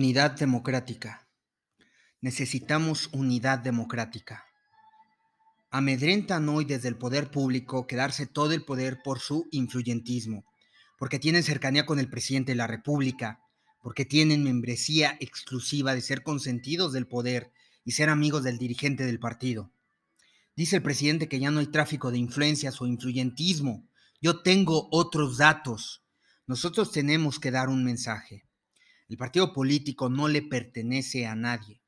Unidad democrática. Necesitamos unidad democrática. Amedrentan hoy desde el poder público quedarse todo el poder por su influyentismo, porque tienen cercanía con el presidente de la República, porque tienen membresía exclusiva de ser consentidos del poder y ser amigos del dirigente del partido. Dice el presidente que ya no hay tráfico de influencias o influyentismo. Yo tengo otros datos. Nosotros tenemos que dar un mensaje. El partido político no le pertenece a nadie.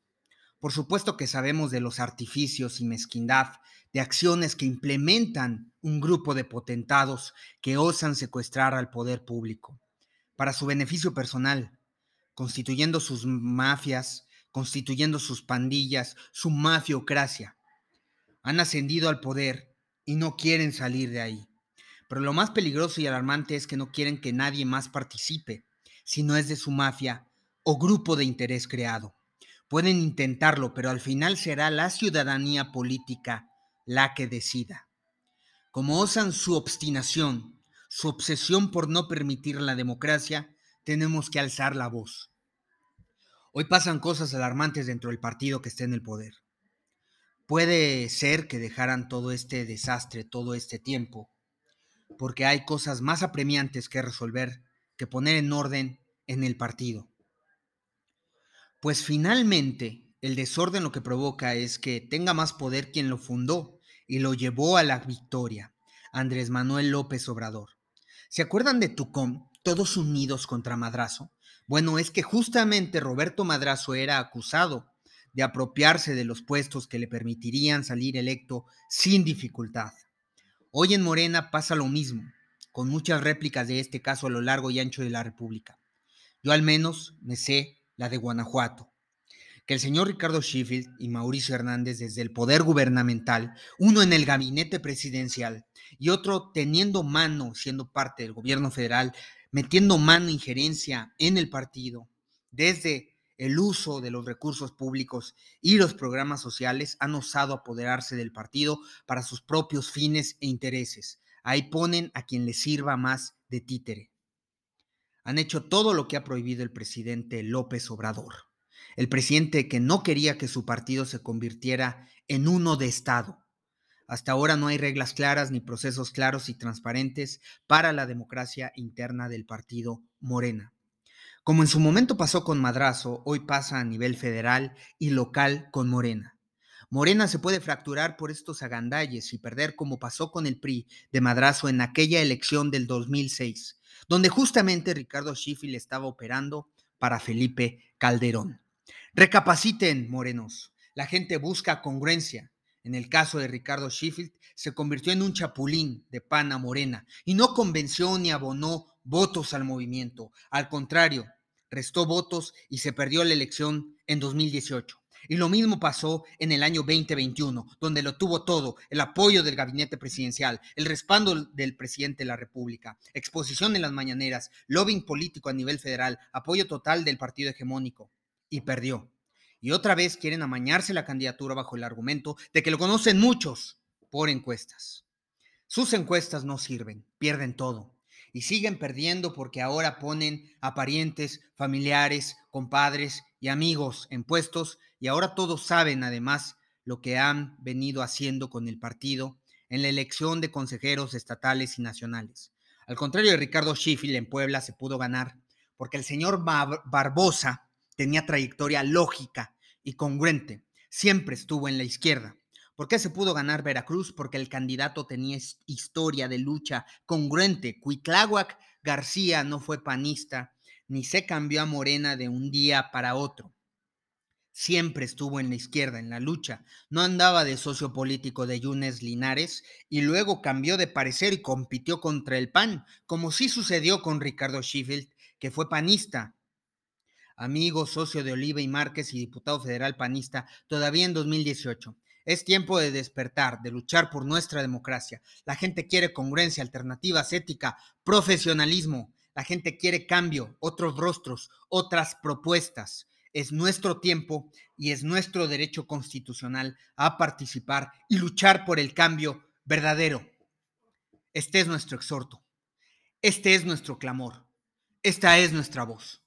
Por supuesto que sabemos de los artificios y mezquindad de acciones que implementan un grupo de potentados que osan secuestrar al poder público para su beneficio personal, constituyendo sus mafias, constituyendo sus pandillas, su mafiocracia. Han ascendido al poder y no quieren salir de ahí. Pero lo más peligroso y alarmante es que no quieren que nadie más participe si no es de su mafia o grupo de interés creado. Pueden intentarlo, pero al final será la ciudadanía política la que decida. Como osan su obstinación, su obsesión por no permitir la democracia, tenemos que alzar la voz. Hoy pasan cosas alarmantes dentro del partido que esté en el poder. Puede ser que dejaran todo este desastre, todo este tiempo, porque hay cosas más apremiantes que resolver que poner en orden en el partido. Pues finalmente el desorden lo que provoca es que tenga más poder quien lo fundó y lo llevó a la victoria, Andrés Manuel López Obrador. ¿Se acuerdan de Tucón, todos unidos contra Madrazo? Bueno, es que justamente Roberto Madrazo era acusado de apropiarse de los puestos que le permitirían salir electo sin dificultad. Hoy en Morena pasa lo mismo con muchas réplicas de este caso a lo largo y ancho de la República. Yo al menos me sé la de Guanajuato, que el señor Ricardo Sheffield y Mauricio Hernández desde el poder gubernamental, uno en el gabinete presidencial y otro teniendo mano, siendo parte del gobierno federal, metiendo mano injerencia en el partido, desde el uso de los recursos públicos y los programas sociales, han osado apoderarse del partido para sus propios fines e intereses, Ahí ponen a quien les sirva más de títere. Han hecho todo lo que ha prohibido el presidente López Obrador. El presidente que no quería que su partido se convirtiera en uno de Estado. Hasta ahora no hay reglas claras ni procesos claros y transparentes para la democracia interna del partido Morena. Como en su momento pasó con Madrazo, hoy pasa a nivel federal y local con Morena. Morena se puede fracturar por estos agandalles y perder como pasó con el PRI de Madrazo en aquella elección del 2006, donde justamente Ricardo Schiffel estaba operando para Felipe Calderón. Recapaciten, morenos. La gente busca congruencia. En el caso de Ricardo Sheffield, se convirtió en un chapulín de pana morena y no convenció ni abonó votos al movimiento. Al contrario, restó votos y se perdió la elección en 2018. Y lo mismo pasó en el año 2021, donde lo tuvo todo, el apoyo del gabinete presidencial, el respaldo del presidente de la República, exposición en las mañaneras, lobbying político a nivel federal, apoyo total del partido hegemónico. Y perdió. Y otra vez quieren amañarse la candidatura bajo el argumento de que lo conocen muchos por encuestas. Sus encuestas no sirven, pierden todo y siguen perdiendo porque ahora ponen a parientes, familiares, compadres y amigos en puestos y ahora todos saben además lo que han venido haciendo con el partido en la elección de consejeros estatales y nacionales. Al contrario de Ricardo Schiffel en Puebla se pudo ganar porque el señor Barbosa tenía trayectoria lógica y congruente, siempre estuvo en la izquierda. ¿Por qué se pudo ganar Veracruz? Porque el candidato tenía historia de lucha congruente. Cuitláhuac García no fue panista, ni se cambió a Morena de un día para otro. Siempre estuvo en la izquierda, en la lucha. No andaba de socio político de Yunes Linares y luego cambió de parecer y compitió contra el PAN, como sí sucedió con Ricardo Sheffield, que fue panista. Amigo, socio de Oliva y Márquez y diputado federal panista, todavía en 2018. Es tiempo de despertar, de luchar por nuestra democracia. La gente quiere congruencia, alternativas, ética, profesionalismo. La gente quiere cambio, otros rostros, otras propuestas. Es nuestro tiempo y es nuestro derecho constitucional a participar y luchar por el cambio verdadero. Este es nuestro exhorto. Este es nuestro clamor. Esta es nuestra voz.